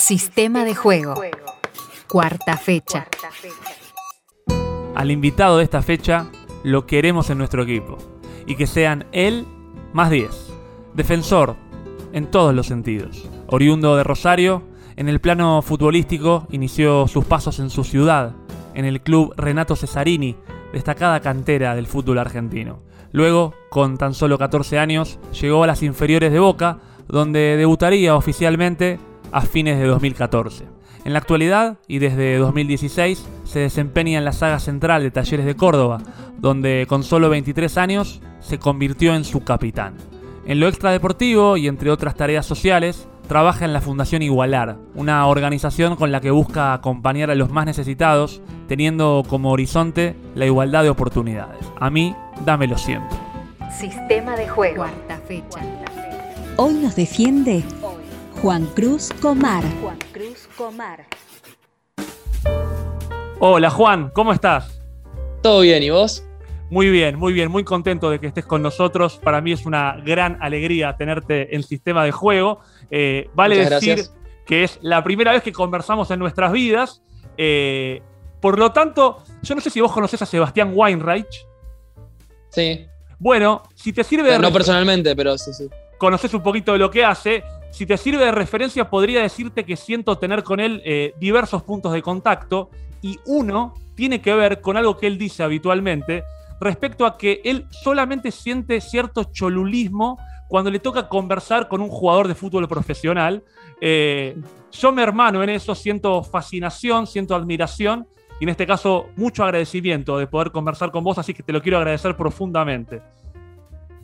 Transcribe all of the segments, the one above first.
Sistema de juego. Cuarta fecha. Al invitado de esta fecha lo queremos en nuestro equipo. Y que sean él más 10. Defensor en todos los sentidos. Oriundo de Rosario, en el plano futbolístico inició sus pasos en su ciudad, en el club Renato Cesarini, destacada cantera del fútbol argentino. Luego, con tan solo 14 años, llegó a las inferiores de Boca, donde debutaría oficialmente a fines de 2014. En la actualidad, y desde 2016, se desempeña en la saga central de Talleres de Córdoba, donde con solo 23 años se convirtió en su capitán. En lo extradeportivo y entre otras tareas sociales, trabaja en la Fundación Igualar, una organización con la que busca acompañar a los más necesitados, teniendo como horizonte la igualdad de oportunidades. A mí, dámelo siempre. Sistema de juego. Cuarta fecha. Hoy nos defiende Juan Cruz Comar. Juan Cruz Comar. Hola Juan, ¿cómo estás? Todo bien, ¿y vos? Muy bien, muy bien, muy contento de que estés con nosotros. Para mí es una gran alegría tenerte en sistema de juego. Eh, vale Muchas decir gracias. que es la primera vez que conversamos en nuestras vidas. Eh, por lo tanto, yo no sé si vos conocés a Sebastián Weinreich. Sí. Bueno, si te sirve de No personalmente, pero sí, sí. conoces un poquito de lo que hace. Si te sirve de referencia, podría decirte que siento tener con él eh, diversos puntos de contacto y uno tiene que ver con algo que él dice habitualmente respecto a que él solamente siente cierto cholulismo cuando le toca conversar con un jugador de fútbol profesional. Eh, yo me hermano en eso, siento fascinación, siento admiración y en este caso mucho agradecimiento de poder conversar con vos, así que te lo quiero agradecer profundamente.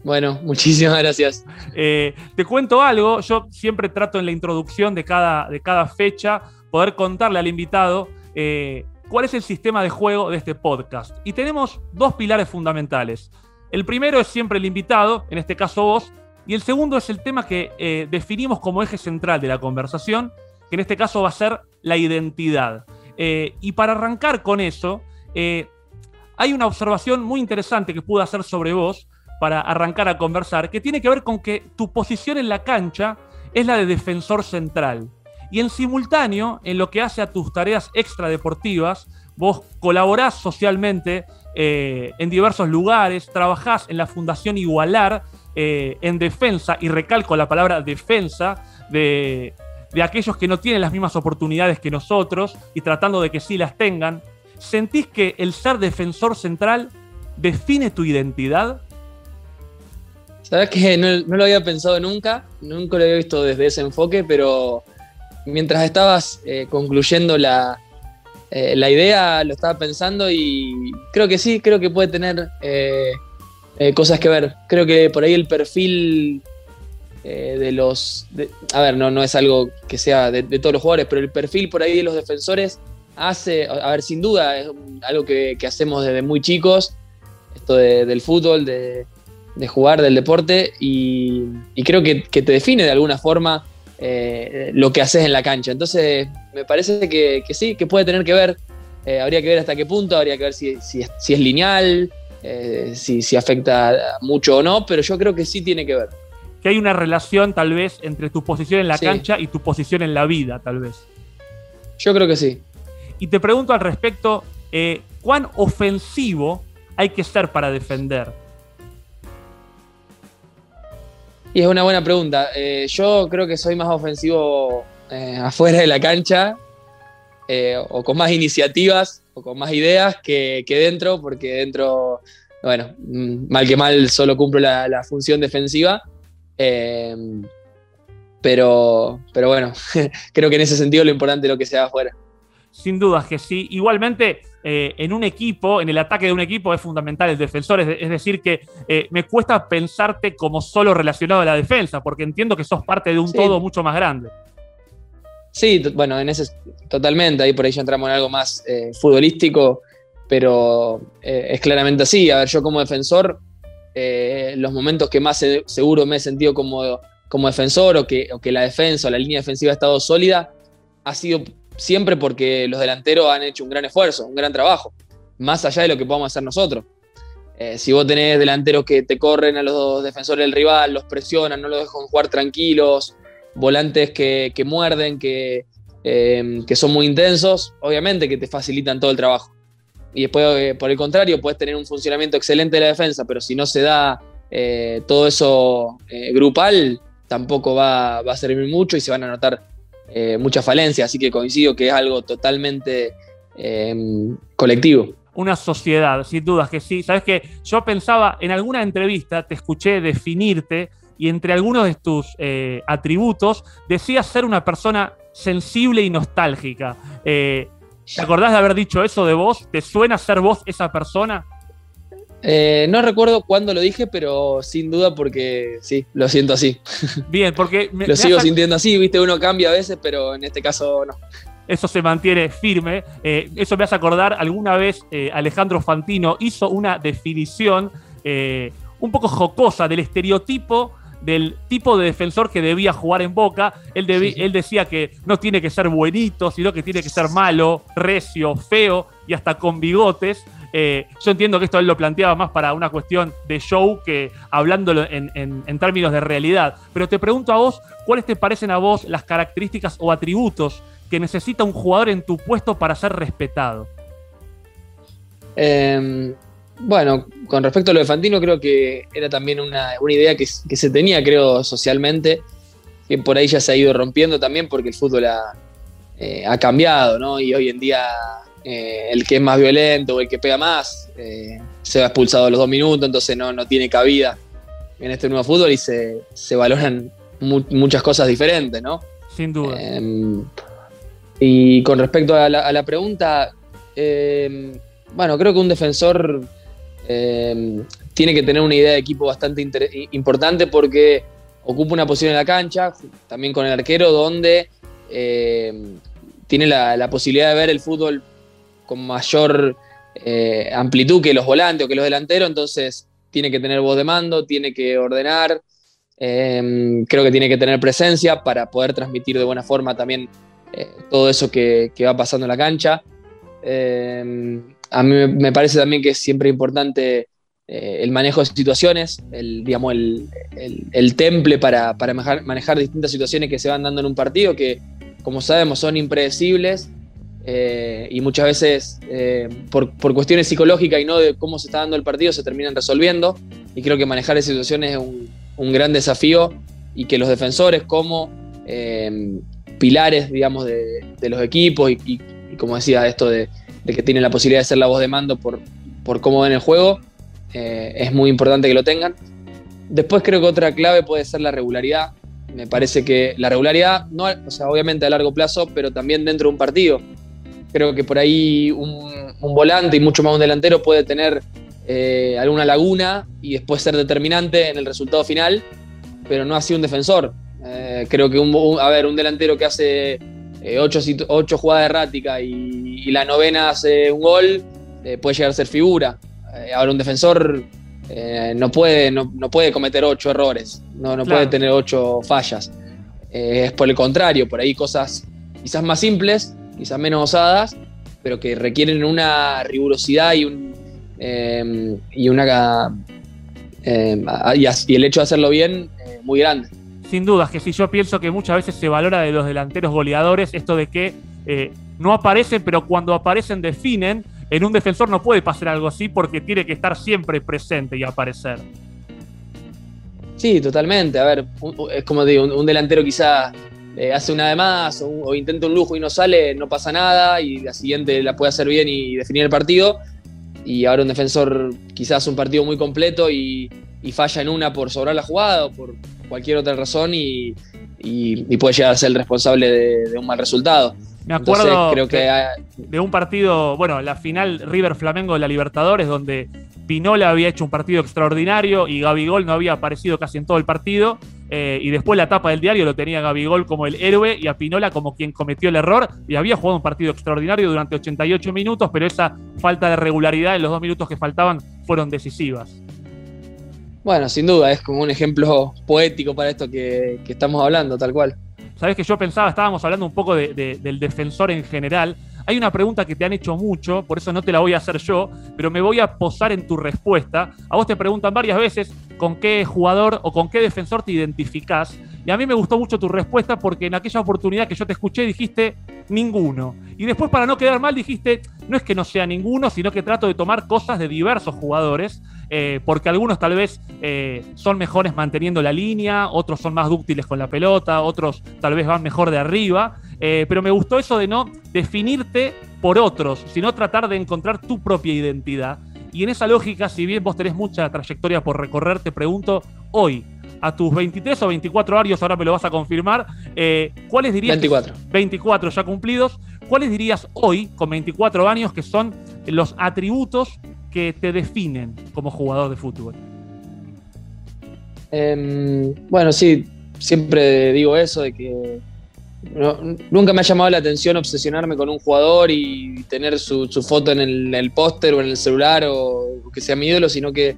Bueno, muchísimas gracias. Eh, te cuento algo, yo siempre trato en la introducción de cada, de cada fecha poder contarle al invitado eh, cuál es el sistema de juego de este podcast. Y tenemos dos pilares fundamentales. El primero es siempre el invitado, en este caso vos, y el segundo es el tema que eh, definimos como eje central de la conversación, que en este caso va a ser la identidad. Y para arrancar con eso, hay una observación muy interesante que pude hacer sobre vos, para arrancar a conversar, que tiene que ver con que tu posición en la cancha es la de defensor central. Y en simultáneo, en lo que hace a tus tareas extradeportivas, vos colaborás socialmente eh, en diversos lugares, trabajás en la Fundación Igualar, eh, en defensa, y recalco la palabra defensa, de, de aquellos que no tienen las mismas oportunidades que nosotros y tratando de que sí las tengan. ¿Sentís que el ser defensor central define tu identidad? Sabes que no, no lo había pensado nunca, nunca lo había visto desde ese enfoque, pero mientras estabas eh, concluyendo la, eh, la idea, lo estaba pensando y creo que sí, creo que puede tener eh, cosas que ver. Creo que por ahí el perfil de los... a ver, no, no es algo que sea de, todos los jugadores, pero el perfil por ahí de los defensores hace, a ver, sin duda, es algo que, hacemos desde muy chicos, esto de- del fútbol, de, de jugar, del deporte, y, y creo que, que te define de alguna forma eh, lo que haces en la cancha. Entonces, me parece que, que sí, que puede tener que ver, eh, habría que ver hasta qué punto, habría que ver si, si es, si es lineal, eh, si, si afecta mucho o no, pero yo creo que sí tiene que ver. que hay una relación tal vez entre tu posición en la Sí. cancha y tu posición en la vida, tal vez. Yo creo que sí. Y te pregunto al respecto, ¿cuán ofensivo hay que ser para defender? Y es una buena pregunta. Eh, yo creo que soy más ofensivo eh, afuera de la cancha, eh, o con más iniciativas, o con más ideas que, dentro, porque dentro, bueno, mm, mal que mal solo cumplo la, función defensiva. Pero, pero bueno, creo que en ese sentido lo importante es lo que se afuera. Sin dudas que sí. Igualmente, eh, en un equipo, en el ataque de un equipo es fundamental el defensor. Es, de- es decir, que eh, me cuesta pensarte como solo relacionado a la defensa, porque entiendo que sos parte de un Sí. todo mucho más grande. Sí, bueno, en ese totalmente, ahí por ahí ya entramos en algo más eh, futbolístico, pero es claramente así. A ver, yo como defensor, los momentos que más se- seguro me he sentido como, como defensor o que, o que la defensa o la línea defensiva ha estado sólida, ha sido siempre porque los delanteros han hecho un gran esfuerzo, un gran trabajo, más allá de lo que podamos hacer nosotros. Eh, si vos tenés delanteros que te corren a los defensores del rival, los presionan, no los dejan jugar tranquilos, volantes que, muerden, que, eh, que son muy intensos, obviamente que te facilitan todo el trabajo. Y después, eh, por el contrario, puedes tener un funcionamiento excelente de la defensa, pero si no se da eh, todo eso grupal, tampoco va, va, a servir mucho y se van a notar muchas falencias. Así que coincido que es algo totalmente colectivo una sociedad, sin dudas que sí. Sabes que yo pensaba en alguna entrevista, te escuché definirte y entre algunos de tus eh, atributos decías ser una persona sensible y nostálgica. Eh, ¿Te acordás de haber dicho eso de vos? ¿Te suena ser vos esa persona? Eh, no recuerdo cuándo lo dije, pero sin duda porque sí, lo siento así. Bien, porque... lo sigo sintiendo así, viste, uno cambia a veces, pero en este caso no eso se mantiene firme. Eh, eso me hace acordar, alguna vez eh, Alejandro Fantino hizo una definición un poco jocosa del estereotipo del tipo de defensor que debía jugar en Boca. Él, él, decía que no tiene que ser buenito, sino que tiene que ser malo, recio, feo y hasta con bigotes. Yo entiendo que esto él lo planteaba más para una cuestión de show que hablándolo en, términos de realidad. Pero te pregunto a vos, ¿cuáles te parecen a vos las características o atributos que necesita un jugador en tu puesto para ser respetado? Em, bueno, con respecto a lo de Fantino, creo que era también una, idea que, se tenía, creo, socialmente, que por ahí ya se ha ido rompiendo también porque el fútbol ha, eh, cambiado, ¿no? Y hoy en día eh, el que es más violento o el que pega más eh, se va expulsado a los dos minutos, entonces no, no tiene cabida en este nuevo fútbol y se, valoran muchas cosas diferentes, ¿no? Sin duda. Em, y con respecto a la, pregunta, eh, bueno, creo que un defensor eh, tiene que tener una idea de equipo bastante importante porque ocupa una posición en la cancha, también con el arquero, donde tiene la, posibilidad de ver el fútbol con mayor amplitud que los volantes o que los delanteros, entonces tiene que tener voz de mando, tiene que ordenar, creo que tiene que tener presencia para poder transmitir de buena forma también eh, todo eso que, va pasando en la cancha. Eh, a mí me parece también que es siempre importante eh, el manejo de situaciones, el, digamos, el, temple para, manejar, distintas situaciones que se van dando en un partido, que como sabemos son impredecibles y muchas veces por, cuestiones psicológicas y no de cómo se está dando el partido se terminan resolviendo. Y creo que manejar esas situaciones es un, gran desafío y que los defensores como pilares, digamos, de, los equipos y, como decía, esto de, que tienen la posibilidad de ser la voz de mando por, por cómo ven el juego, eh, es muy importante que lo tengan. Después creo que otra clave puede ser la regularidad. Me parece que la regularidad, no, o sea, obviamente a largo plazo, pero también dentro de un partido. Creo que por ahí un, volante y mucho más un delantero puede tener eh, alguna laguna y después ser determinante en el resultado final, pero no así un defensor. Eh, creo que un, a ver, un delantero que hace eh, ocho, jugadas erráticas y, la novena hace un gol, puede llegar a ser figura. ahora un defensor no, puede, no, puede cometer ocho errores, no, no puede tener ocho fallas. es por el contrario, por ahí cosas quizás más simples, quizás menos osadas, pero que requieren una rigurosidad y un y una y, el hecho de hacerlo bien muy grande sin dudas que si yo pienso que muchas veces se valora de los delanteros goleadores esto de que eh, no aparecen, pero cuando aparecen definen, en un defensor no puede pasar algo así porque tiene que estar siempre presente y aparecer. Sí, totalmente. A ver, es como digo, un, delantero quizá eh, hace una de más o, intenta un lujo y no sale, no pasa nada y la siguiente la puede hacer bien y definir el partido. Y ahora un defensor quizás un partido muy completo y, y falla en una por sobrar la jugada o por, cualquier otra razón y, puede llegar a ser el responsable de, un mal resultado. Me acuerdo creo que de, un partido, bueno, la final River Flamengo de la Libertadores, donde Pinola había hecho un partido extraordinario y Gabigol no había aparecido casi en todo el partido. Eh, y después la tapa del diario lo tenía Gabigol como el héroe y a Pinola como quien cometió el error. Y había jugado un partido extraordinario durante 88 minutos, pero esa falta de regularidad en los dos minutos que faltaban fueron decisivas. Bueno, sin duda, es como un ejemplo poético para esto que, estamos hablando, tal cual. Sabes que yo pensaba, estábamos hablando un poco del defensor en general. Hay una pregunta que te han hecho mucho, por eso no te la voy a hacer yo, pero me voy a posar en tu respuesta. A vos te preguntan varias veces con qué jugador o con qué defensor te identificás. Y a mí me gustó mucho tu respuesta porque en aquella oportunidad que yo te escuché dijiste ninguno. Y después para no quedar mal dijiste, no es que no sea ninguno, sino que trato de tomar cosas de diversos jugadores, eh, porque algunos tal vez eh, son mejores manteniendo la línea, otros son más dúctiles con la pelota, otros tal vez van mejor de arriba. Eh, pero me gustó eso de no definirte por otros, sino tratar de encontrar tu propia identidad. Y en esa lógica, si bien vos tenés mucha trayectoria por recorrer, te pregunto hoy, a tus 23 o 24 años, ahora me lo vas a confirmar, eh, ¿cuáles dirías? 24. 24 ya cumplidos. ¿Cuáles dirías hoy, con 24 años, que son los atributos que te definen como jugador de fútbol? Em, bueno, sí, siempre digo eso, de que nunca me ha llamado la atención obsesionarme con un jugador y tener su, foto en el, póster o en el celular o que sea mi ídolo, sino que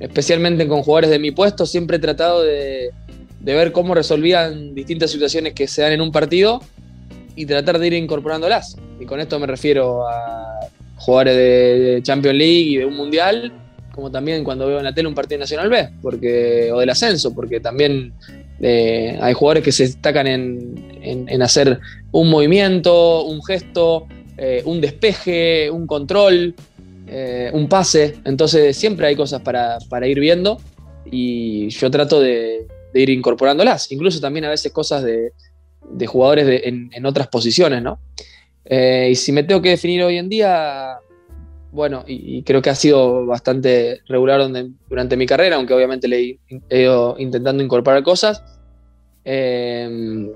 especialmente con jugadores de mi puesto, siempre he tratado de, ver cómo resolvían distintas situaciones que se dan en un partido y tratar de ir incorporándolas. Y con esto me refiero a jugadores de Champions League y de un Mundial, como también cuando veo en la tele un partido Nacional B, porque, o del ascenso, porque también eh, hay jugadores que se destacan en, hacer un movimiento, un gesto, eh, un despeje, un control, eh, un pase, entonces siempre hay cosas para, ir viendo y yo trato de, ir incorporándolas, incluso también a veces cosas de, jugadores en, otras posiciones, ¿no? Y si me tengo que definir hoy en día, bueno, y, creo que ha sido bastante regular durante mi carrera, aunque obviamente le he, ido intentando incorporar cosas, eh,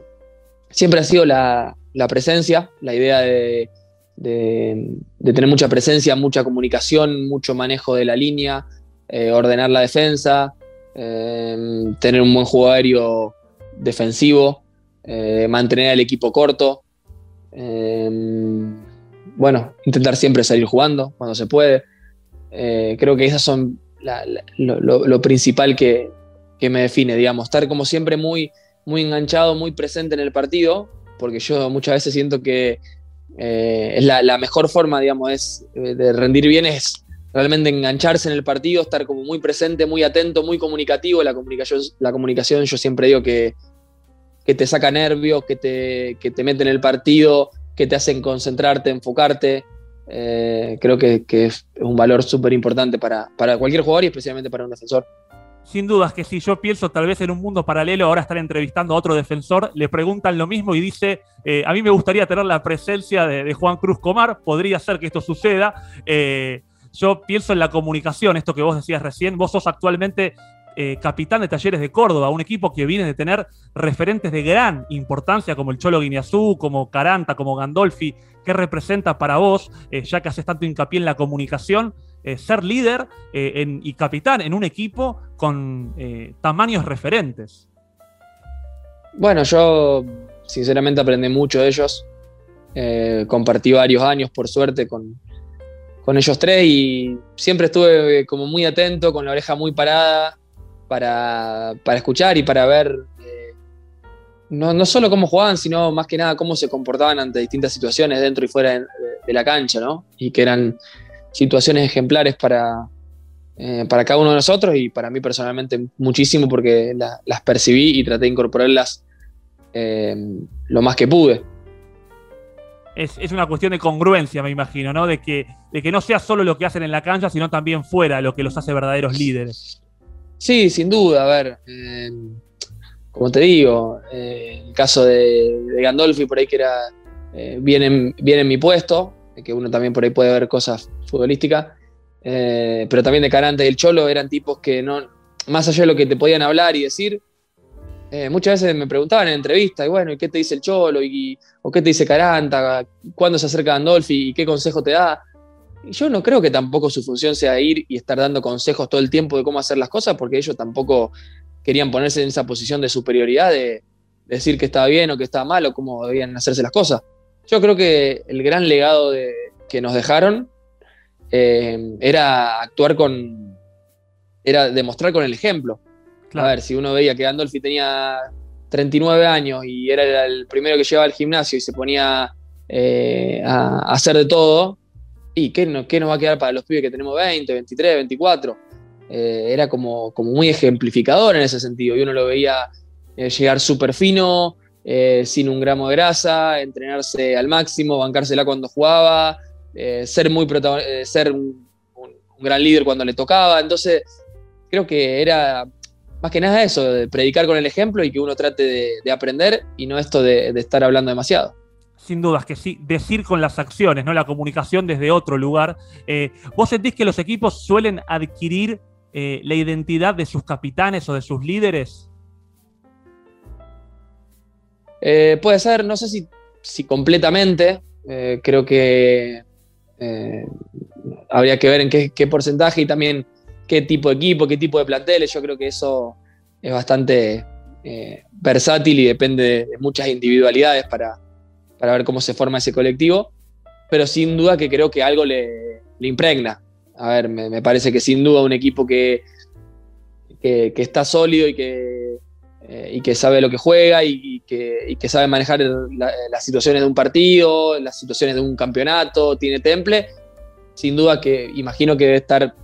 siempre ha sido la presencia, la idea de tener mucha presencia, mucha comunicación, mucho manejo de la línea, eh, ordenar la defensa, eh, tener un buen juego defensivo, eh, mantener al equipo corto. Bueno, intentar siempre salir jugando cuando se puede. creo que esas son lo, principal que, que, me define, digamos, estar como siempre muy, muy enganchado, muy presente en el partido, porque yo muchas veces siento que eh, es la, mejor forma, digamos, es, eh, de rendir bien es realmente engancharse en el partido, estar como muy presente, muy atento, muy comunicativo. La comunicación, la comunicación yo siempre digo que, que te saca nervios, que te, que te mete en el partido, que te hacen concentrarte, enfocarte. Eh, creo que, es un valor súper importante para, para cualquier jugador y especialmente para un defensor sin dudas que si yo pienso tal vez en un mundo paralelo, ahora estar entrevistando a otro defensor, le preguntan lo mismo y dice, eh, a mí me gustaría tener la presencia de, Juan Cruz Comar, podría ser que esto suceda. Eh, yo pienso en la comunicación, esto que vos decías recién, vos sos actualmente eh, capitán de Talleres de Córdoba, un equipo que viene de tener referentes de gran importancia como el Cholo Guineazú, como Caranta, como Gandolfi, ¿qué representa para vos, ya que haces tanto hincapié en la comunicación? Eh, ser líder eh, y capitán en un equipo con eh, tamaños referentes. Bueno, yo sinceramente aprendí mucho de ellos. compartí varios años, por suerte, con, ellos tres y siempre estuve como muy atento, con la oreja muy parada para, escuchar y para ver no, solo cómo jugaban, sino más que nada cómo se comportaban ante distintas situaciones dentro y fuera de, la cancha, ¿no? Y que eran situaciones ejemplares para, eh, para cada uno de nosotros y para mí personalmente muchísimo porque las percibí y traté de incorporarlas eh, lo más que pude. Es, una cuestión de congruencia, me imagino, ¿no? De que, de que no sea solo lo que hacen en la cancha, sino también fuera lo que los hace verdaderos líderes. Sí, sin duda. A ver, eh, como te digo, el caso de, Gandolfi, por ahí que era bien bien en mi puesto, que uno también por ahí puede ver cosas futbolísticas, eh, pero también de Carante y el Cholo eran tipos que no, más allá de lo que te podían hablar y decir, eh, muchas veces me preguntaban en entrevistas, y bueno, ¿y qué te dice el Cholo? Y, ¿O qué te dice Caranta? ¿Cuándo se acerca Andolfi? ¿Y qué consejo te da? Yo no creo que tampoco su función sea ir y estar dando consejos todo el tiempo de cómo hacer las cosas, porque ellos tampoco querían ponerse en esa posición de superioridad de decir que estaba bien o que estaba mal o cómo debían hacerse las cosas. Yo creo que el gran legado que nos dejaron eh, era actuar con. era demostrar con el ejemplo. A ver, si uno veía que Andolfi tenía 39 años y era el primero que llevaba al gimnasio y se ponía eh, a, hacer de todo, ¿y qué, no, qué, nos va a quedar para los pibes que tenemos 20, 23, 24? era como, como muy ejemplificador en ese sentido y uno lo veía eh, llegar súper fino, eh, sin un gramo de grasa, entrenarse al máximo, bancársela cuando jugaba, ser, muy ser un, gran líder cuando le tocaba. Entonces, creo que era más que nada eso, de predicar con el ejemplo y que uno trate de, aprender y no esto de, estar hablando demasiado sin dudas que sí, decir con las acciones, ¿no? La comunicación desde otro lugar. ¿Vos sentís que los equipos suelen adquirir la identidad de sus capitanes o de sus líderes? Eh, puede ser, no sé si, completamente, eh, creo que eh, habría que ver en qué, porcentaje y también qué tipo de equipo, qué tipo de planteles. Yo creo que eso es bastante versátil y depende de muchas individualidades para, ver cómo se forma ese colectivo, pero sin duda que creo que algo le, impregna. A ver, me, parece que sin duda un equipo que, que está sólido y que eh, y que sabe lo que juega y, que, sabe manejar las situaciones de un partido, las situaciones de un campeonato, tiene temple, sin duda que imagino que debe estar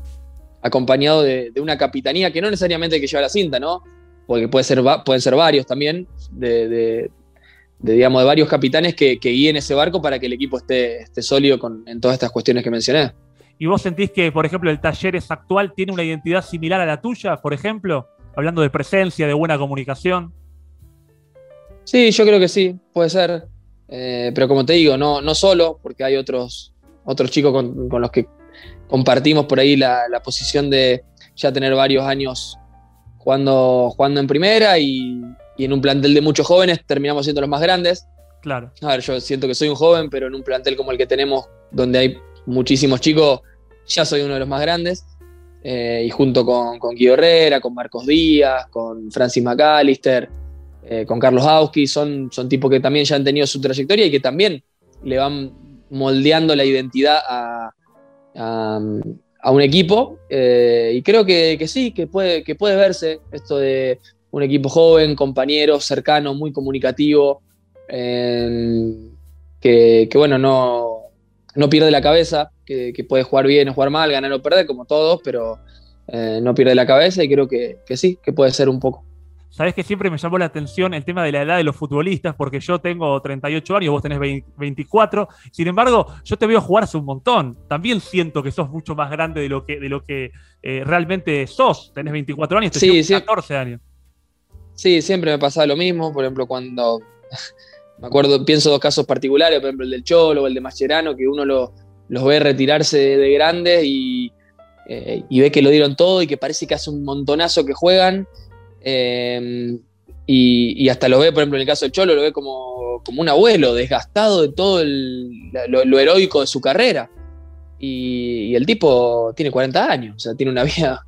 acompañado de, una capitanía que no necesariamente que lleva la cinta, ¿no? Porque puede ser, pueden ser varios también, de, digamos, de varios capitanes que, guíen ese barco para que el equipo esté, esté sólido con, en todas estas cuestiones que mencioné. ¿Y vos sentís que, por ejemplo, el Talleres actual tiene una identidad similar a la tuya, por ejemplo? hablando de presencia, de buena comunicación. Sí, yo creo que sí, puede ser. Eh, pero como te digo, no, no solo, porque hay otros, otros chicos con, los que compartimos por ahí la, posición de ya tener varios años jugando, jugando en primera y, en un plantel de muchos jóvenes terminamos siendo los más grandes. Claro. A ver, yo siento que soy un joven, pero en un plantel como el que tenemos, donde hay muchísimos chicos, ya soy uno de los más grandes. Eh, y junto con, con, Guido Herrera, con Marcos Díaz, con Francis McAllister, eh, con Carlos Auski, son, son tipos que también ya han tenido su trayectoria y que también le van moldeando la identidad a, un equipo. Eh, y creo que, sí, que puede, que puede verse esto de un equipo joven, compañero, cercano, muy comunicativo, que, bueno, no, no pierde la cabeza, que, puede jugar bien o jugar mal, ganar o perder, como todos, pero eh, no pierde la cabeza y creo que, sí, que puede ser un poco. Sabes que siempre me llamó la atención el tema de la edad de los futbolistas, porque yo tengo 38 años, vos tenés 24. Sin embargo, yo te veo jugar hace un montón. También siento que sos mucho más grande de lo que, de lo que eh, realmente sos. Tenés 24 años, te sí, 14 años. Sí, siempre me pasa lo mismo. Por ejemplo, cuando me acuerdo, pienso dos casos particulares, por ejemplo, el del Cholo o el de Mascherano, que uno lo, los ve retirarse de, grandes eh, y, ve que lo dieron todo y que parece que hace un montonazo que juegan. Eh, y, hasta lo ve, por ejemplo, en el caso de Cholo, lo ve como, como un abuelo, desgastado de todo lo, heroico de su carrera. Y, el tipo tiene 40 años, o sea, tiene una vida,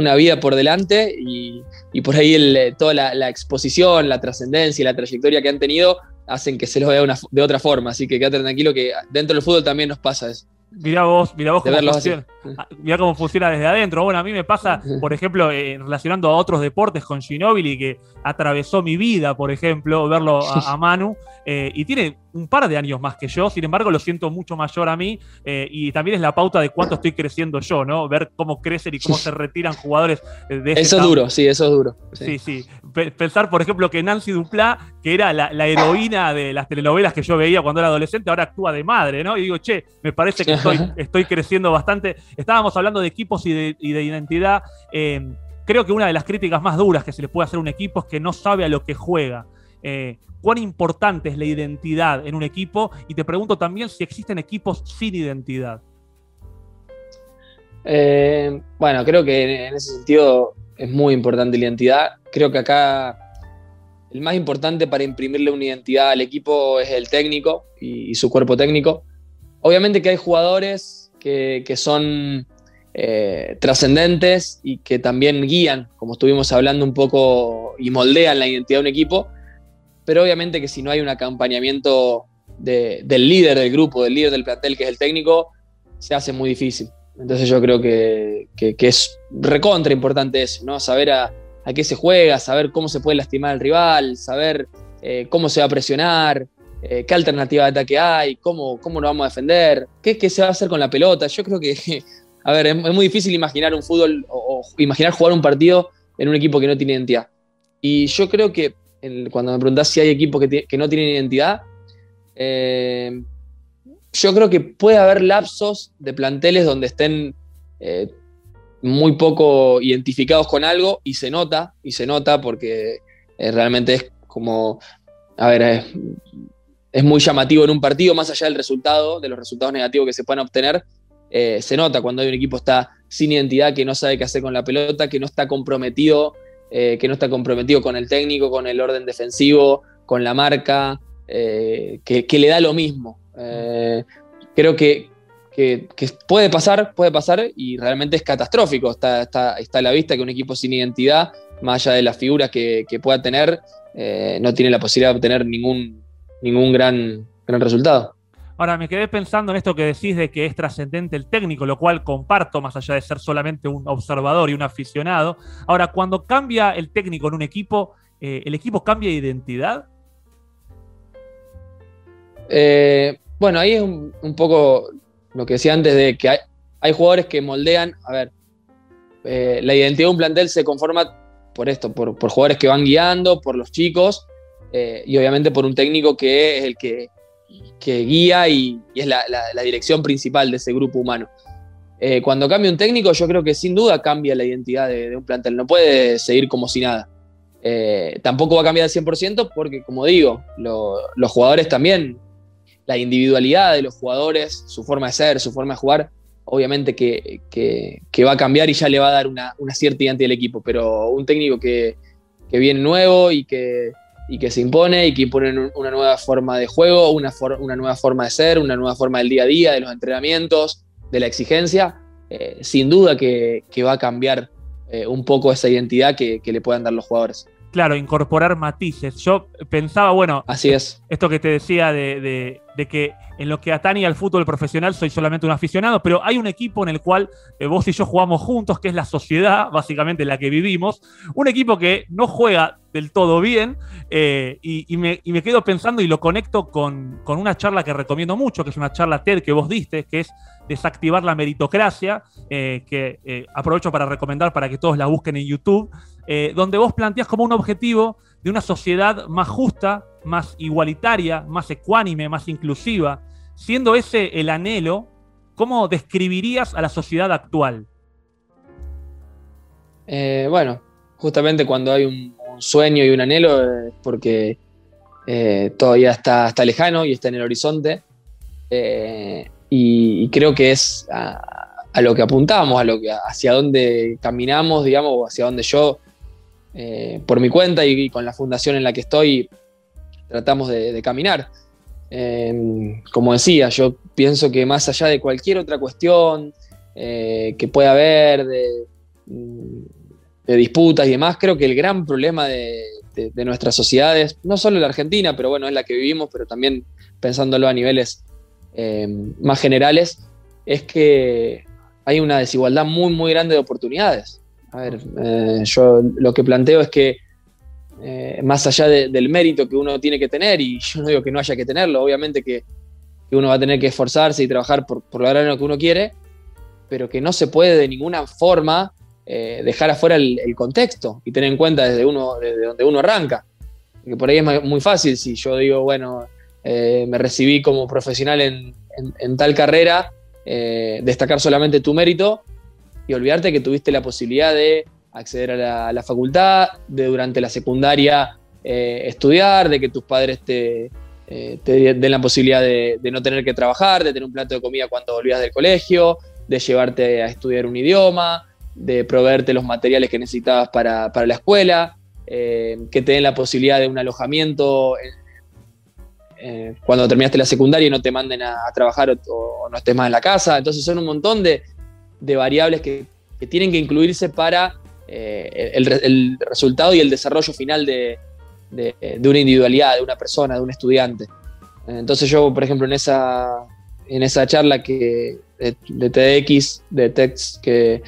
una vida por delante y, por ahí toda la, la, exposición, la trascendencia y la trayectoria que han tenido hacen que se los vea de otra forma. Así que quédate tranquilo que dentro del fútbol también nos pasa eso. Mirá vos, mirá vos cómo funciona, ah, cómo funciona desde adentro. Bueno, a mí me pasa, por ejemplo, eh, relacionando a otros deportes con Ginóbili, que atravesó mi vida, por ejemplo, verlo a, Manu, eh, y tiene un par de años más que yo, sin embargo lo siento mucho mayor a mí eh, y también es la pauta de cuánto estoy creciendo yo, ¿no? Ver cómo crecen y cómo se retiran jugadores de Eso es duro, sí, eso es duro. Sí, sí. Pensar, por ejemplo, que Nancy Duplá, que era la, heroína de las telenovelas que yo veía cuando era adolescente, ahora actúa de madre, ¿no? Y digo, che, me parece que estoy, creciendo bastante. Estábamos hablando de equipos y de, identidad. Eh, creo que una de las críticas más duras que se le puede hacer a un equipo es que no sabe a lo que juega. Eh, cuán importante es la identidad en un equipo y te pregunto también si existen equipos sin identidad. Eh, bueno, creo que en ese sentido es muy importante la identidad. Creo que acá el más importante para imprimirle una identidad al equipo es el técnico y, su cuerpo técnico. Obviamente que hay jugadores que, son eh, trascendentes y que también guían, como estuvimos hablando un poco, y moldean la identidad de un equipo pero obviamente que si no hay un acompañamiento del líder del grupo, del líder del plantel, que es el técnico, se hace muy difícil. Entonces yo creo que, es recontra importante eso, ¿no? Saber a, qué se juega, saber cómo se puede lastimar al rival, saber eh, cómo se va a presionar, eh, qué alternativa de ataque hay, cómo, cómo nos vamos a defender, qué, se va a hacer con la pelota. Yo creo que, a ver, es, muy difícil imaginar un fútbol o, imaginar jugar un partido en un equipo que no tiene identidad. Y yo creo que cuando me preguntás si hay equipos que, no tienen identidad, eh, yo creo que puede haber lapsos de planteles donde estén eh, muy poco identificados con algo y se nota, y se nota porque eh, realmente es como, a ver, es, muy llamativo en un partido, más allá del resultado, de los resultados negativos que se puedan obtener, se nota cuando hay un equipo está sin identidad, que no sabe qué hacer con la pelota, que no está comprometido eh, que no está comprometido con el técnico, con el orden defensivo, con la marca, eh, que, le da lo mismo. Eh, creo que, puede pasar, puede pasar y realmente es catastrófico. Está, está, a la vista que un equipo sin identidad, más allá de las figuras que, pueda tener, no tiene la posibilidad de obtener ningún, ningún gran, gran resultado. Ahora, me quedé pensando en esto que decís de que es trascendente el técnico, lo cual comparto más allá de ser solamente un observador y un aficionado. Ahora, cuando cambia el técnico en un equipo, eh, ¿el equipo cambia de identidad? Eh, bueno, ahí es un, poco lo que decía antes de que hay, jugadores que moldean, a ver, eh, la identidad de un plantel se conforma por esto, por, por jugadores que van guiando, por los chicos y obviamente por un técnico que es el que que guía y, es la, dirección principal de ese grupo humano. Eh, cuando cambia un técnico, yo creo que sin duda cambia la identidad de, un plantel. No puede seguir como si nada. Eh, tampoco va a cambiar al 100% porque, como digo, los jugadores también, la individualidad de los jugadores, su forma de ser, su forma de jugar, obviamente que, va a cambiar y ya le va a dar una, cierta identidad al equipo. Pero un técnico que, que viene nuevo y que, y que se impone y que impone una nueva forma de juego, una, una nueva forma de ser, una nueva forma del día a día, de los entrenamientos, de la exigencia, eh, sin duda que, va a cambiar eh, un poco esa identidad que, le puedan dar los jugadores. Claro, incorporar matices. Yo pensaba, bueno, así es. Esto que te decía de, que en lo que atañe al fútbol profesional soy solamente un aficionado, pero hay un equipo en el cual eh, vos y yo jugamos juntos, que es la sociedad, básicamente en la que vivimos. Un equipo que no juega del todo bien eh, y, me, quedo pensando y lo conecto con, una charla que recomiendo mucho, que es una charla TED que vos diste, que es desactivar la meritocracia, eh, que aprovecho para recomendar para que todos la busquen en YouTube, donde vos planteás como un objetivo de una sociedad más justa, más igualitaria, más ecuánime, más inclusiva. Siendo ese el anhelo, ¿cómo describirías a la sociedad actual? Eh, bueno, justamente cuando hay un, sueño y un anhelo es porque eh, todavía está, está, lejano y está en el horizonte. Eh, y, creo que es a, a, lo que apuntamos, a lo que, hacia dónde caminamos, digamos, o hacia dónde yo eh, por mi cuenta y, con la fundación en la que estoy, tratamos de, caminar. Eh, como decía, yo pienso que más allá de cualquier otra cuestión eh, que pueda haber, mm, de, disputas y demás, creo que el gran problema de, nuestras sociedades, no solo en la Argentina, pero bueno, es la que vivimos, pero también pensándolo a niveles más generales, es que hay una desigualdad muy, muy grande de oportunidades. A ver, eh, yo lo que planteo es que eh, más allá del mérito que uno tiene que tener, y yo no digo que no haya que tenerlo, obviamente que, uno va a tener que esforzarse y trabajar por, lograr lo que uno quiere, pero que no se puede de ninguna forma eh, dejar afuera el, contexto y tener en cuenta desde, uno, desde donde uno arranca. Porque por ahí es muy fácil si yo digo, bueno, me recibí como profesional en, en tal carrera, destacar solamente tu mérito y olvidarte que tuviste la posibilidad de acceder a la, facultad, de durante la secundaria eh, estudiar, de que tus padres te, eh, den la posibilidad de, no tener que trabajar, de tener un plato de comida cuando volvías del colegio, de llevarte a estudiar un idioma, de proveerte los materiales que necesitabas para, la escuela, eh, que te den la posibilidad de un alojamiento cuando terminaste la secundaria y no te manden a, trabajar o, no estés más en la casa. Entonces son un montón de, de variables que, tienen que incluirse para eh, el, resultado y el desarrollo final de, una individualidad, de una persona, de un estudiante. Entonces yo, por ejemplo, en esa, en esa charla que, de, TDX, de TEX que,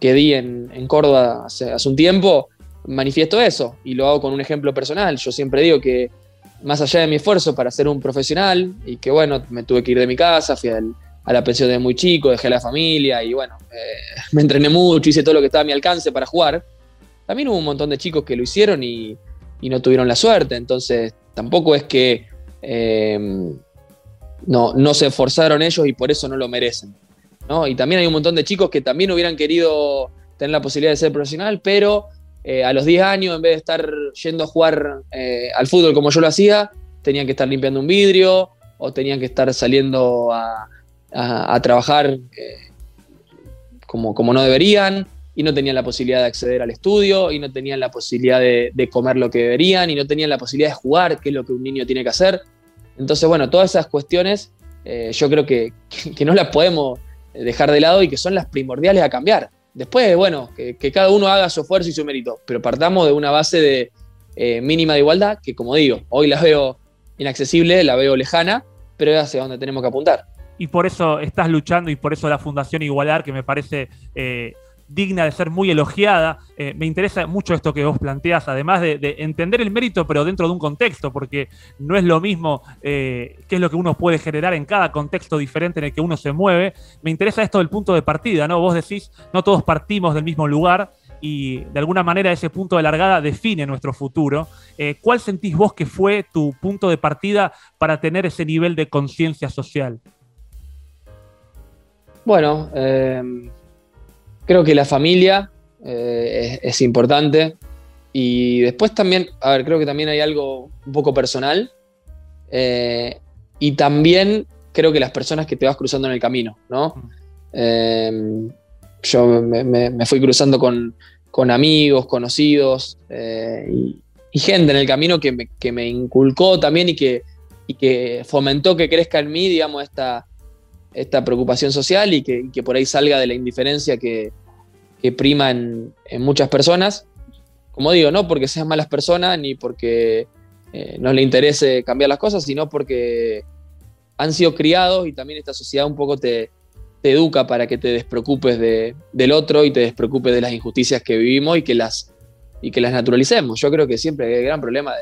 que di en, Córdoba hace, hace, un tiempo, manifiesto eso y lo hago con un ejemplo personal. Yo siempre digo que más allá de mi esfuerzo para ser un profesional y que bueno, me tuve que ir de mi casa, fui al, a la pensión de muy chico, dejé a la familia y bueno, eh, me entrené mucho, hice todo lo que estaba a mi alcance para jugar. también hubo un montón de chicos que lo hicieron y, no tuvieron la suerte. Entonces, tampoco es que em, no, no se esforzaron ellos y por eso no lo merecen. Y también hay un montón de chicos que también hubieran querido tener la posibilidad de ser profesional, pero eh, a los 10 años, en vez de estar yendo a jugar eh, al fútbol como yo lo hacía, tenían que estar limpiando un vidrio o tenían que estar saliendo a, trabajar eh, como, no deberían y no tenían la posibilidad de acceder al estudio y no tenían la posibilidad de, comer lo que deberían y no tenían la posibilidad de jugar, que es lo que un niño tiene que hacer. Entonces, bueno, todas esas cuestiones yo creo que, que, no las podemos dejar de lado y que son las primordiales a cambiar. Después, bueno, que, cada uno haga su esfuerzo y su mérito, pero partamos de una base de eh, mínima de igualdad que, como digo, hoy la veo inaccesible, la veo lejana, pero es hacia donde tenemos que apuntar. Y por eso estás luchando y por eso la Fundación Igualar, que me parece eh, digna de ser muy elogiada. Eh, me interesa mucho esto que vos planteás, además de, entender el mérito, pero dentro de un contexto, porque no es lo mismo eh, qué es lo que uno puede generar en cada contexto diferente en el que uno se mueve. Me interesa esto del punto de partida, ¿no? Vos decís, no todos partimos del mismo lugar y de alguna manera ese punto de largada define nuestro futuro. ¿Cuál sentís vos que fue tu punto de partida para tener ese nivel de conciencia social? Bueno, creo que la familia eh, es, importante. Y después también, a ver, creo que también hay algo un poco personal. Eh, y también creo que las personas que te vas cruzando en el camino, ¿no? Eh, yo me, fui cruzando con, amigos, conocidos y, gente en el camino que me, inculcó también y que, y que fomentó que crezca en mí, digamos, esta, esta preocupación social y que, por ahí salga de la indiferencia que, prima en, muchas personas. Como digo, no porque sean malas personas ni porque eh, no le interese cambiar las cosas, sino porque han sido criados y también esta sociedad un poco te, educa para que te despreocupes del otro y te despreocupes de las injusticias que vivimos y que las, y que las naturalicemos. Yo creo que siempre el gran problema,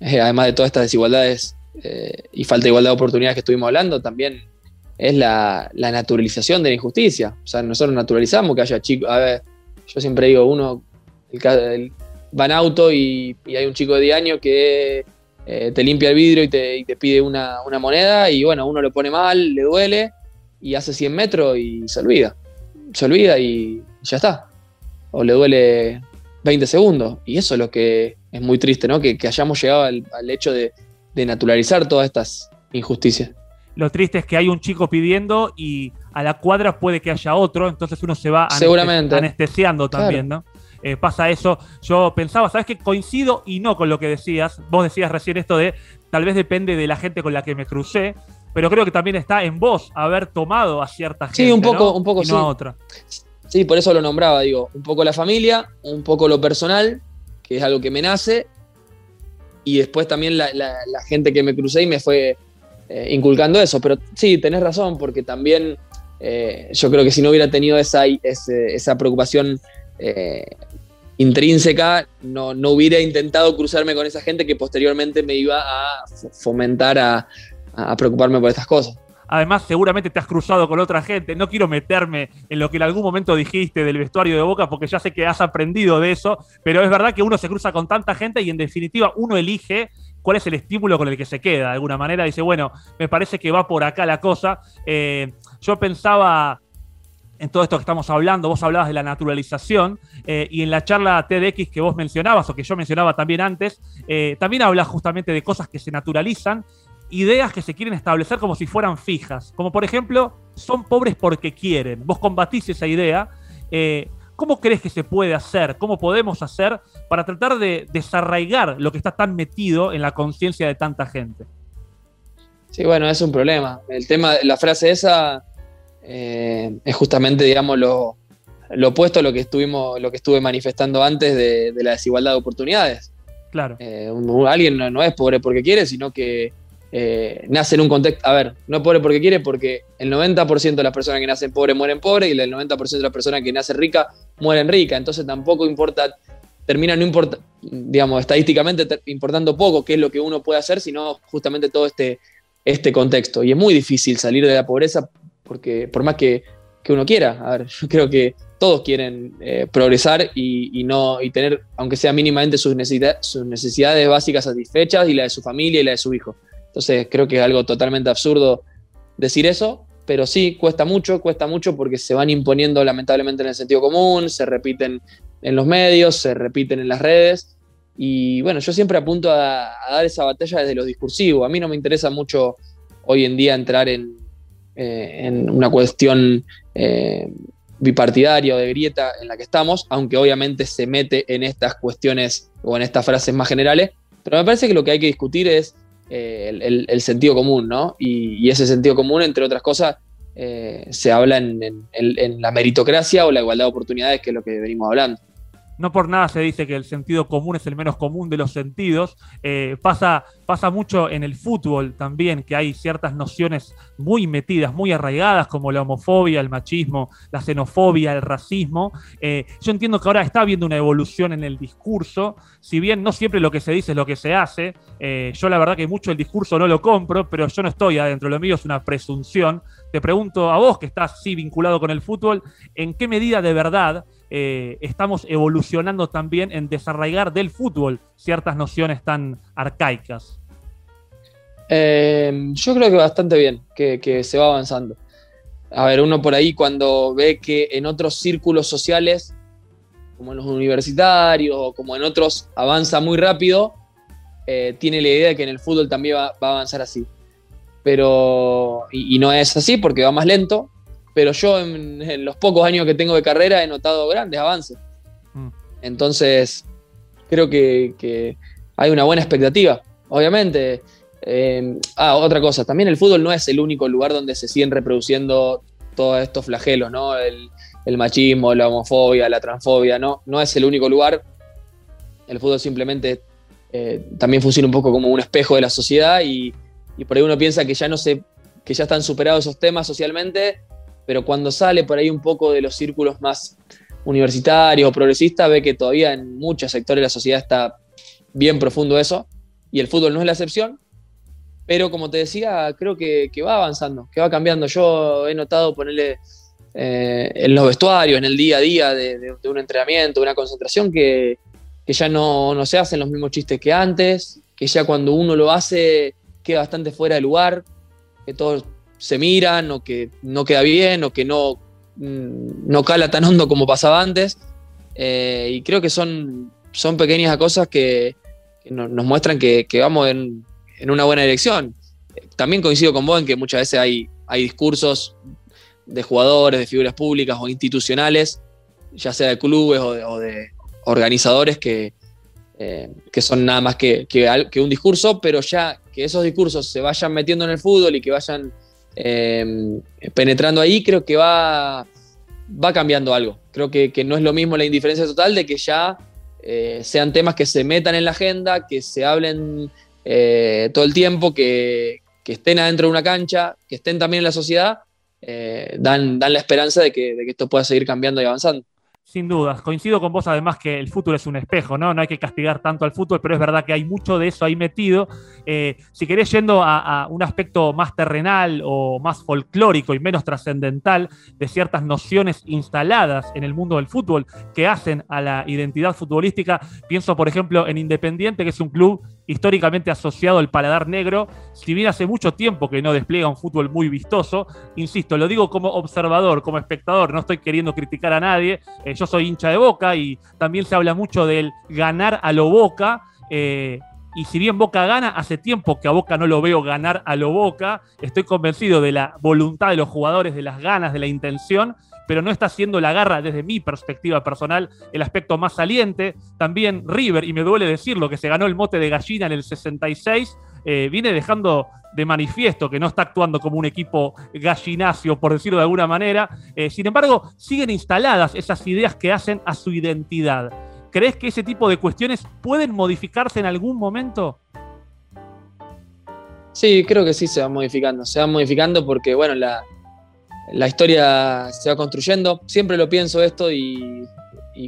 de, eh, además de todas estas desigualdades eh, y falta de igualdad de oportunidades que estuvimos hablando, también es la, naturalización de la injusticia. O sea, nosotros naturalizamos que haya chicos. A ver, yo siempre digo, uno va en auto y, hay un chico de 10 años que eh, te limpia el vidrio y te, pide una, moneda y bueno, uno lo pone mal, le duele y hace 100 metros y se olvida. Se olvida y ya está. O le duele 20 segundos. Y eso es lo que es muy triste, ¿no? Que, hayamos llegado al, hecho de naturalizar todas estas injusticias. Lo triste es que hay un chico pidiendo y a la cuadra puede que haya otro, entonces uno se va anestesiando también, ¿no? Eh, pasa eso. Yo pensaba, ¿sabes qué? Coincido y no con lo que decías. Vos decías recién esto de tal vez depende de la gente con la que me crucé, pero creo que también está en vos haber tomado a cierta gente. Sí, un poco, un poco y sí. no a otra. Sí, por eso lo nombraba, digo, un poco la familia, un poco lo personal, que es algo que me nace, y después también la gente que me crucé y me fue eh, inculcando eso. Pero sí, tenés razón, porque también eh, yo creo que si no hubiera tenido esa, esa preocupación eh, intrínseca, no, no, hubiera intentado cruzarme con esa gente que posteriormente me iba a fomentar a, a preocuparme por estas cosas. Además, seguramente te has cruzado con otra gente. No quiero meterme en lo que en algún momento dijiste del vestuario de Boca, porque ya sé que has aprendido de eso, pero es verdad que uno se cruza con tanta gente y en definitiva uno elige cuál es el estímulo con el que se queda. De alguna manera dice, bueno, me parece que va por acá la cosa. Eh, yo pensaba en todo esto que estamos hablando, vos hablabas de la naturalización eh, y en la charla TDX que vos mencionabas o que yo mencionaba también antes, eh, también hablas justamente de cosas que se naturalizan, ideas que se quieren establecer como si fueran fijas, como por ejemplo, son pobres porque quieren. Vos combatís esa idea. ¿Cómo crees que se puede hacer? ¿Cómo podemos hacer para tratar de desarraigar lo que está tan metido en la conciencia de tanta gente? Sí, bueno, es un problema. El tema, la frase esa eh, es justamente, digamos, lo, opuesto a lo que estuvimos, lo que estuve manifestando antes de, la desigualdad de oportunidades. Claro. Eh, alguien no, es pobre porque quiere, sino que eh, nace en un contexto, a ver, no pobre porque quiere, porque el 90% de las personas que nacen pobres mueren pobres y el 90% de las personas que nacen ricas mueren ricas. Entonces tampoco importa, termina no importa, digamos, estadísticamente importando poco qué es lo que uno puede hacer, sino justamente todo este, este contexto. Y es muy difícil salir de la pobreza porque por más que que uno quiera. A ver, yo creo que todos quieren eh, progresar y, no, y tener, aunque sea mínimamente sus, sus necesidades básicas satisfechas y la de su familia y la de su hijo. Entonces creo que es algo totalmente absurdo decir eso, pero sí, cuesta mucho, cuesta mucho porque se van imponiendo lamentablemente en el sentido común, se repiten en los medios, se repiten en las redes. Y bueno, yo siempre apunto a, dar esa batalla desde lo discursivo. A mí no me interesa mucho hoy en día entrar en, eh, una cuestión eh, bipartidaria o de grieta en la que estamos, aunque obviamente se mete en estas cuestiones o en estas frases más generales. Pero me parece que lo que hay que discutir es eh, el, sentido común, ¿no? Y, ese sentido común, entre otras cosas, eh, se habla en, la meritocracia o la igualdad de oportunidades, que es lo que venimos hablando. No por nada se dice que el sentido común es el menos común de los sentidos. Eh, pasa, pasa mucho en el fútbol también, que hay ciertas nociones muy metidas, muy arraigadas, como la homofobia, el machismo, la xenofobia, el racismo. Eh, yo entiendo que ahora está habiendo una evolución en el discurso, si bien no siempre lo que se dice es lo que se hace. Eh, yo la verdad que mucho el discurso no lo compro, pero yo no estoy adentro, lo mío es una presunción. Te pregunto a vos, que estás sí vinculado con el fútbol, ¿en qué medida de verdad eh, estamos evolucionando también en desarraigar del fútbol ciertas nociones tan arcaicas? Eh, yo creo que bastante bien, que, se va avanzando. A ver, uno por ahí cuando ve que en otros círculos sociales, como en los universitarios o como en otros, avanza muy rápido, eh, tiene la idea de que en el fútbol también va, a avanzar así. Pero, y, no es así porque va más lento, pero yo en, los pocos años que tengo de carrera he notado grandes avances. Mm. Entonces, creo que, hay una buena expectativa. Obviamente, eh, ah, otra cosa, también el fútbol no es el único lugar donde se siguen reproduciendo todos estos flagelos, ¿no? El, machismo, la homofobia, la transfobia, ¿no? No es el único lugar. El fútbol simplemente eh, también funciona un poco como un espejo de la sociedad y, y, por ahí uno piensa que ya no se, que ya están superados esos temas socialmente pero cuando sale por ahí un poco de los círculos más universitarios o progresistas, ve que todavía en muchos sectores de la sociedad está bien profundo eso, y el fútbol no es la excepción, pero como te decía, creo que, va avanzando, que va cambiando. Yo he notado ponerle eh, en los vestuarios, en el día a día de, un entrenamiento, de una concentración, que, ya no, no se hacen los mismos chistes que antes, que ya cuando uno lo hace queda bastante fuera de lugar, que todos se miran o que no queda bien o que no, mm, no cala tan hondo como pasaba antes. Eh, y creo que son, son pequeñas cosas que, nos muestran que, vamos en, una buena dirección. También coincido con vos en que muchas veces hay, hay discursos de jugadores, de figuras públicas o institucionales, ya sea de clubes o de, organizadores que, eh, que son nada más que, que, un discurso, pero ya que esos discursos se vayan metiendo en el fútbol y que vayan Em, penetrando ahí, creo que va, va cambiando algo. Creo que, no es lo mismo la indiferencia total de que ya eh, sean temas que se metan en la agenda, que se hablen eh, todo el tiempo, que, estén adentro de una cancha, que estén también en la sociedad, eh, dan, dan la esperanza de que, de que esto pueda seguir cambiando y avanzando. Sin dudas, coincido con vos además que el fútbol es un espejo, ¿no? No hay que castigar tanto al fútbol, pero es verdad que hay mucho de eso ahí metido. Eh, si querés yendo a, un aspecto más terrenal o más folclórico y menos trascendental de ciertas nociones instaladas en el mundo del fútbol que hacen a la identidad futbolística, pienso por ejemplo en Independiente, que es un club históricamente asociado al paladar negro, si bien hace mucho tiempo que no despliega un fútbol muy vistoso, insisto, lo digo como observador, como espectador, no estoy queriendo criticar a nadie, eh, yo soy hincha de Boca y también se habla mucho del ganar a lo Boca. Eh, y si bien Boca gana, hace tiempo que a Boca no lo veo ganar a lo Boca, estoy convencido de la voluntad de los jugadores, de las ganas, de la intención, pero no está siendo la garra desde mi perspectiva personal el aspecto más saliente. También River, y me duele decirlo, que se ganó el mote de gallina en el 66, eh, viene dejando de manifiesto que no está actuando como un equipo gallinacio, por decirlo de alguna manera. Eh, sin embargo, siguen instaladas esas ideas que hacen a su identidad. ¿Crees que ese tipo de cuestiones pueden modificarse en algún momento? Sí, creo que sí se va modificando. Se va modificando porque, bueno, la, la historia se va construyendo. Siempre lo pienso esto y,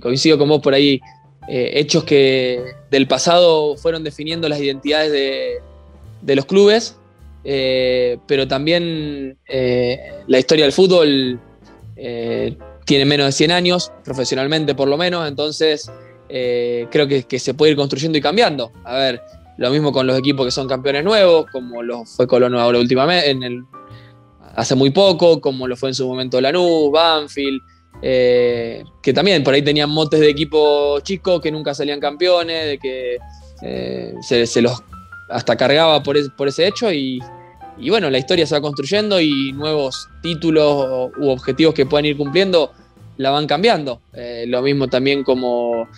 coincido con vos por ahí. Eh, hechos que del pasado fueron definiendo las identidades de, los clubes, eh, pero también eh, la historia del fútbol tiene menos de 100 años, profesionalmente por lo menos, entonces creo que, que, se puede ir construyendo y cambiando. A ver, lo mismo con los equipos que son campeones nuevos, como lo fue Colón ahora últimamente, en el, hace muy poco, como lo fue en su momento Lanús, Banfield, eh, que también por ahí tenían motes de equipo chico que nunca salían campeones, de que eh, se, los hasta cargaba por, por ese hecho y, bueno, la historia se va construyendo y nuevos títulos u objetivos que puedan ir cumpliendo la van cambiando. Eh, lo mismo también como,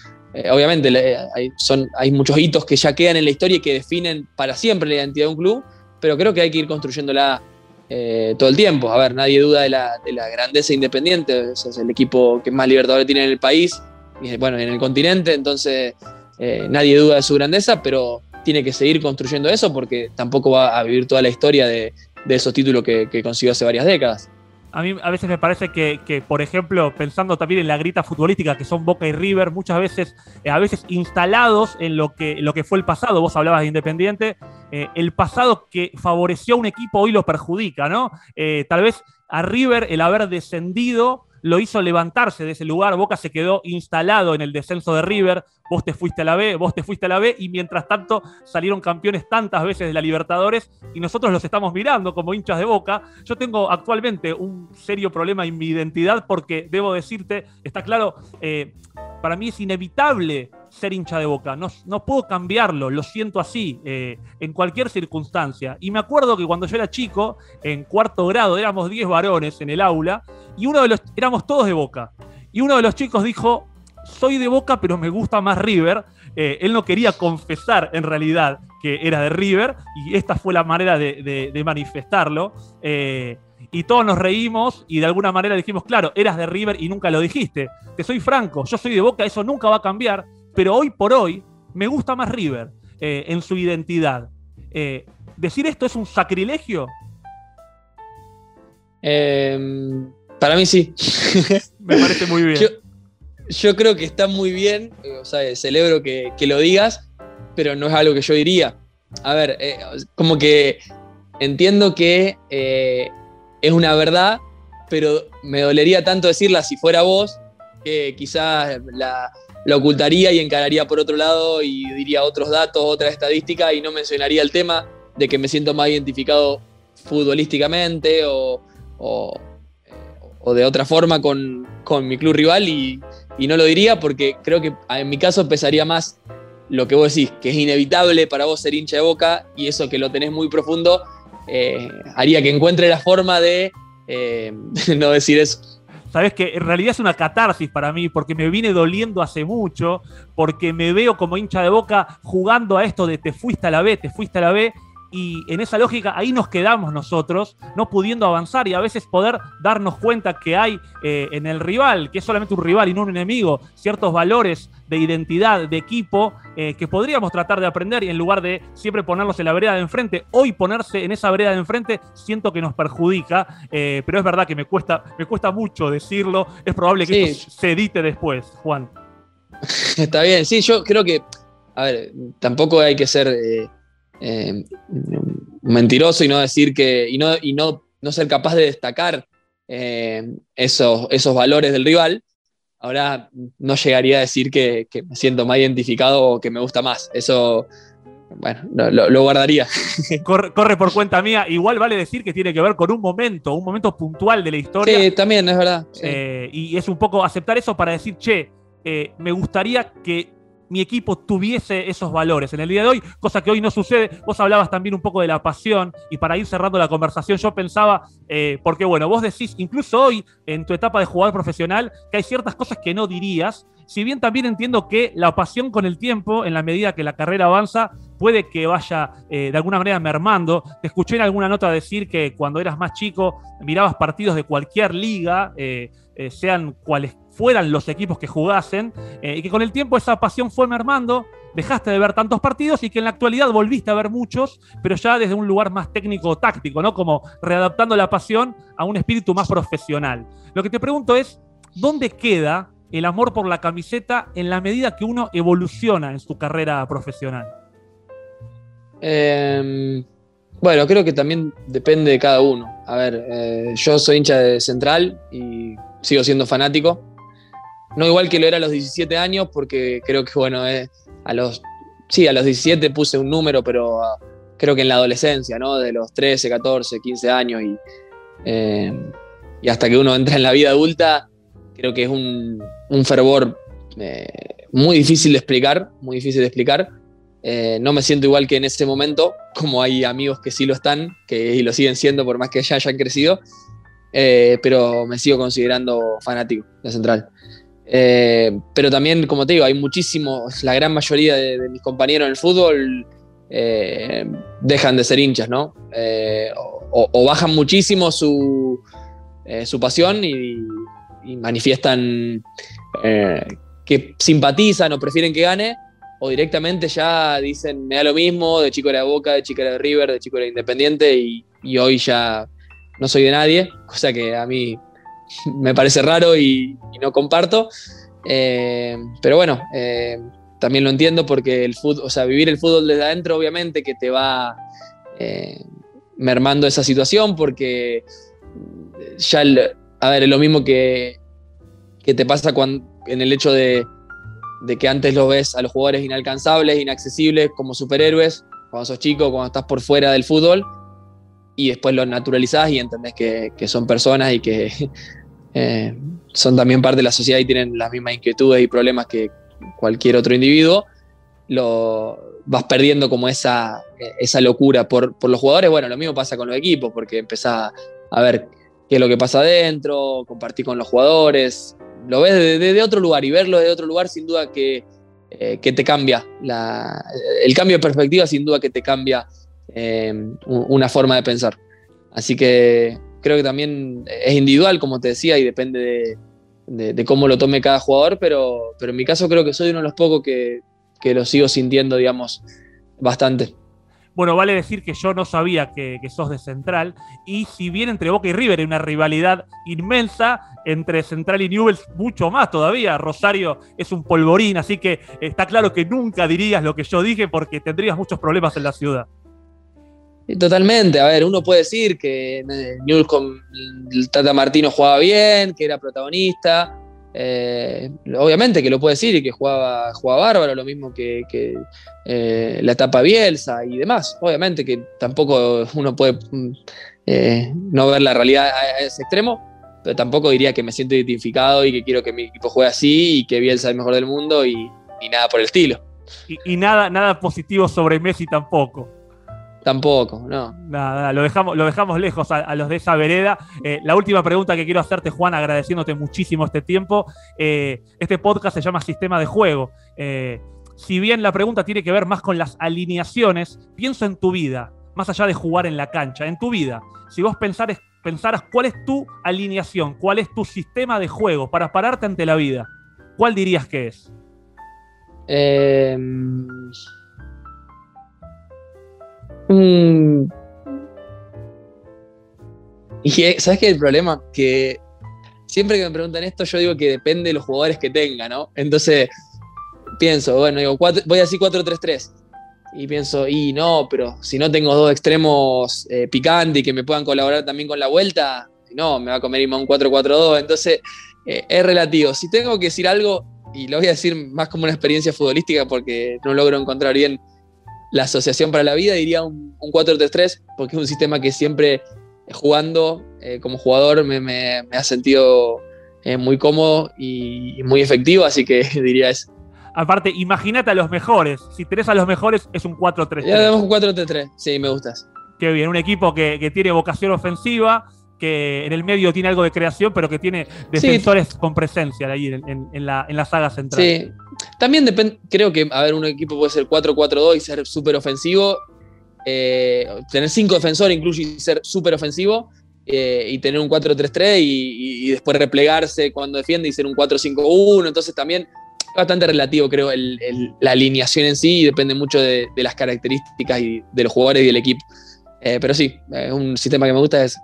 obviamente, hay, son, hay muchos hitos que ya quedan en la historia y que definen para siempre la identidad de un club, pero creo que hay que ir construyéndola eh, todo el tiempo. A ver, nadie duda de la, grandeza independiente, es el equipo que más libertadores tiene en el país, y bueno, en el continente, entonces eh, nadie duda de su grandeza, pero tiene que seguir construyendo eso porque tampoco va a vivir toda la historia de, esos títulos que consiguió hace varias décadas. A mí a veces me parece que, por ejemplo, pensando también en la grita futbolística que son Boca y River, muchas veces, eh, a veces instalados en lo que, lo que fue el pasado, vos hablabas de Independiente, eh, el pasado que favoreció a un equipo hoy lo perjudica, ¿no? Eh, tal vez a River el haber descendido lo hizo levantarse de ese lugar. Boca se quedó instalado en el descenso de River. Vos te fuiste a la B, vos te fuiste a la B, y mientras tanto salieron campeones tantas veces de la Libertadores y nosotros los estamos mirando como hinchas de Boca. Yo tengo actualmente un serio problema en mi identidad porque debo decirte, está claro, eh, para mí es inevitable ser hincha de boca. No, no puedo cambiarlo, lo siento así, eh, en cualquier circunstancia. Y me acuerdo que cuando yo era chico, en cuarto grado, éramos 10 varones en el aula, y uno de los, éramos todos de boca. Y uno de los chicos dijo, soy de boca, pero me gusta más River. Eh, él no quería confesar en realidad que era de River, y esta fue la manera de, manifestarlo. Eh, y todos nos reímos y de alguna manera dijimos, claro, eras de River y nunca lo dijiste. Te soy franco, yo soy de Boca, eso nunca va a cambiar pero hoy por hoy me gusta más River eh, en su identidad. ¿Decir esto es un sacrilegio? Em, para mí sí. me parece muy bien. Yo, creo que está muy bien, o sea, celebro que, lo digas, pero no es algo que yo diría. A ver, eh, como que entiendo que es una verdad, pero me dolería tanto decirla si fuera vos, que quizás la, la ocultaría y encararía por otro lado y diría otros datos, otra estadística y no mencionaría el tema de que me siento más identificado futbolísticamente o, de otra forma con, mi club rival y, no lo diría porque creo que en mi caso pesaría más lo que vos decís, que es inevitable para vos ser hincha de boca y eso que lo tenés muy profundo eh, haría que encuentre la forma de eh, no decir eso. Sabes que en realidad es una catarsis para mí, porque me vine doliendo hace mucho, porque me veo como hincha de boca jugando a esto de te fuiste a la B, te fuiste a la B, y en esa lógica ahí nos quedamos nosotros, no pudiendo avanzar y a veces poder darnos cuenta que hay eh, en el rival, que es solamente un rival y no un enemigo, ciertos valores de identidad, de equipo, eh, que podríamos tratar de aprender y en lugar de siempre ponerlos en la vereda de enfrente, hoy ponerse en esa vereda de enfrente siento que nos perjudica, eh, pero es verdad que me cuesta, me cuesta mucho decirlo, es probable que esto se edite después, Juan. Está bien, sí, yo creo que, a ver, tampoco hay que ser eh, mentiroso y no decir que. y no, y no, no ser capaz de destacar eh, esos, esos valores del rival. Ahora no llegaría a decir que, me siento más identificado o que me gusta más. Eso, bueno, lo, guardaría. Corre, por cuenta mía. Igual vale decir que tiene que ver con un momento, un momento puntual de la historia. Sí, también, es verdad. Eh, y es un poco aceptar eso para decir, che, me gustaría que mi equipo tuviese esos valores en el día de hoy, cosa que hoy no sucede. Vos hablabas también un poco de la pasión y para ir cerrando la conversación yo pensaba, eh, porque bueno, vos decís, incluso hoy en tu etapa de jugador profesional, que hay ciertas cosas que no dirías, si bien también entiendo que la pasión con el tiempo, en la medida que la carrera avanza, puede que vaya eh, de alguna manera mermando. Te escuché en alguna nota decir que cuando eras más chico mirabas partidos de cualquier liga, eh, sean cuales fueran los equipos que jugasen, eh, y que con el tiempo esa pasión fue mermando, dejaste de ver tantos partidos y que en la actualidad volviste a ver muchos, pero ya desde un lugar más técnico-táctico, ¿no? Como readaptando la pasión a un espíritu más profesional. Lo que te pregunto es, ¿dónde queda el amor por la camiseta en la medida que uno evoluciona en su carrera profesional? Em, bueno, creo que también depende de cada uno. A ver, eh, yo soy hincha de Central y sigo siendo fanático. No igual que lo era a los 17 años, porque creo que, bueno, eh, a los, sí, a los 17 puse un número, pero ah, creo que en la adolescencia, ¿no? De los 13, 14, 15 años y, eh, y hasta que uno entra en la vida adulta, creo que es un, un fervor eh, muy difícil de explicar, muy difícil de explicar. Eh, no me siento igual que en ese momento, como hay amigos que sí lo están, que y lo siguen siendo por más que ya hayan crecido, eh, pero me sigo considerando fanático de Central. pero también, como te digo, hay muchísimos, la gran mayoría de, mis compañeros en el fútbol dejan de ser hinchas, ¿no? O, bajan muchísimo su, su pasión y, y manifiestan que simpatizan o prefieren que gane, o directamente ya dicen, me da lo mismo, de chico era de Boca, de chico era de River, de chico era Independiente, y, hoy ya no soy de nadie, cosa que a mí me parece raro y, no comparto. Eh, pero bueno, eh, también lo entiendo porque el fútbol, o sea, vivir el fútbol desde adentro, obviamente, que te va eh, mermando esa situación, porque ya, a ver, es lo mismo que, que te pasa cuando, en el hecho de, que antes lo ves a los jugadores inalcanzables, inaccesibles, como superhéroes, cuando sos chico, cuando estás por fuera del fútbol, y después lo naturalizás y entendés que, son personas y que eh, son también parte de la sociedad y tienen las mismas inquietudes y problemas que cualquier otro individuo, lo vas perdiendo como esa, esa locura por, por los jugadores. Bueno, lo mismo pasa con los equipos, porque empezás a ver qué es lo que pasa adentro, compartir con los jugadores, lo ves desde, otro lugar y verlo desde otro lugar sin duda que, eh, te cambia. el cambio de perspectiva sin duda que te cambia eh, una forma de pensar. Así que creo que también es individual, como te decía, y depende de, cómo lo tome cada jugador, pero, pero, en mi caso creo que soy uno de los pocos que, que lo sigo sintiendo, digamos, bastante. Bueno, vale decir que yo no sabía que, sos de Central. Y si bien entre Boca y River hay una rivalidad inmensa, entre Central y Newell's mucho más todavía. Rosario es un polvorín, así que está claro que nunca dirías lo que yo dije porque tendrías muchos problemas en la ciudad. Totalmente, a ver, uno puede decir que Newell's con el Tata Martino jugaba bien, que era protagonista, eh, obviamente que lo puede decir y que jugaba, jugaba bárbaro, lo mismo que, eh, la etapa Bielsa y demás. Obviamente que tampoco uno puede mm, eh, no ver la realidad a ese extremo, pero tampoco diría que me siento identificado y que quiero que mi equipo juegue así y que Bielsa es el mejor del mundo y, nada por el estilo. y, nada, nada positivo sobre Messi tampoco. Tampoco, no. Nada, lo dejamos, lo dejamos lejos a, los de esa vereda. Eh, la última pregunta que quiero hacerte, Juan, agradeciéndote muchísimo este tiempo. Eh, este podcast se llama Sistema de Juego. Eh, si bien la pregunta tiene que ver más con las alineaciones, pienso en tu vida, más allá de jugar en la cancha, en tu vida. Si vos pensares, pensaras cuál es tu alineación, cuál es tu sistema de juego para pararte ante la vida, ¿cuál dirías que es? Eh Mm. Y sabes qué el problema que siempre que me preguntan esto yo digo que depende de los jugadores que tenga, ¿no? Entonces pienso, bueno, digo, voy a decir 4-3-3 y pienso, y no, pero si no tengo dos extremos eh, picantes y que me puedan colaborar también con la vuelta, no, me va a comer un 4-4-2. Entonces, eh, es relativo. Si tengo que decir algo, y lo voy a decir más como una experiencia futbolística porque no logro encontrar bien la Asociación para la Vida, diría un, 4-3-3, porque es un sistema que siempre eh, jugando eh, como jugador me, ha sentido eh, muy cómodo y, muy efectivo, así que diría eso. Aparte, imagínate a los mejores. Si tenés a los mejores, es un 4-3-3. Ya tenemos un 4-3-3, sí, me gustas. Qué bien, un equipo que, que tiene vocación ofensiva, que en el medio tiene algo de creación, pero que tiene defensores con presencia ahí en, la, en, la, saga central. Sí, también depende, creo que, a ver, un equipo puede ser 4-4-2 y ser súper ofensivo, eh, tener cinco defensores incluso y ser súper ofensivo, eh, y tener un 4-3-3 y, después replegarse cuando defiende y ser un 4-5-1, entonces también bastante relativo, creo, la alineación en sí y depende mucho de, las características y de los jugadores y del equipo. Eh, pero sí, es un sistema que me gusta es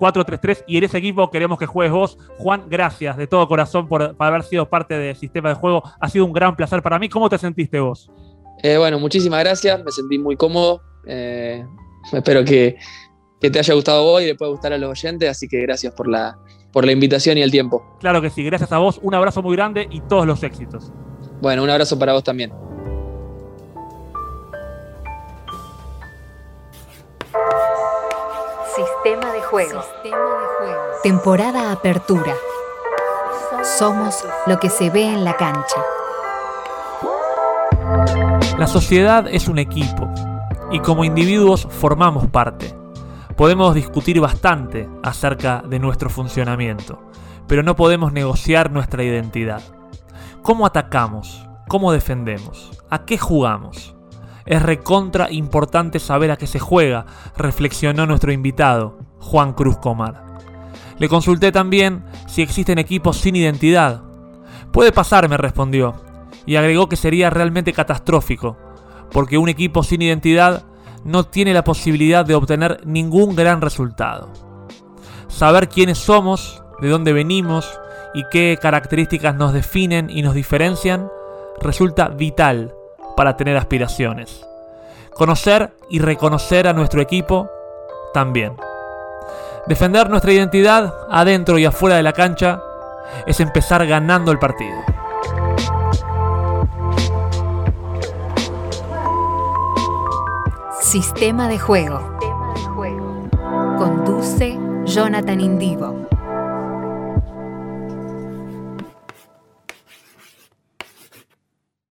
4-3-3 y en ese equipo queremos que juegues vos. Juan, gracias de todo corazón por, haber sido parte del sistema de juego. Ha sido un gran placer para mí. ¿Cómo te sentiste vos? Eh, bueno, muchísimas gracias. Me sentí muy cómodo. Eh, espero que, te haya gustado hoy y le pueda gustar a los oyentes. Así que gracias por la, por la invitación y el tiempo. Claro que sí, gracias a vos, un abrazo muy grande y todos los éxitos. Bueno, un abrazo para vos también. Sistema de juego. Temporada Apertura. Somos lo que se ve en la cancha. La sociedad es un equipo y como individuos formamos parte. Podemos discutir bastante acerca de nuestro funcionamiento, pero no podemos negociar nuestra identidad. ¿Cómo atacamos? ¿Cómo defendemos? ¿A qué jugamos? Es recontra importante saber a qué se juega, reflexionó nuestro invitado, Juan Cruz Comar. Le consulté también si existen equipos sin identidad. Puede pasar, me respondió, y agregó que sería realmente catastrófico, porque un equipo sin identidad no tiene la posibilidad de obtener ningún gran resultado. Saber quiénes somos, de dónde venimos y qué características nos definen y nos diferencian resulta vital para tener aspiraciones. Conocer y reconocer a nuestro equipo también. Defender nuestra identidad adentro y afuera de la cancha es empezar ganando el partido. Sistema de juego. Conduce Jonathan Indigo.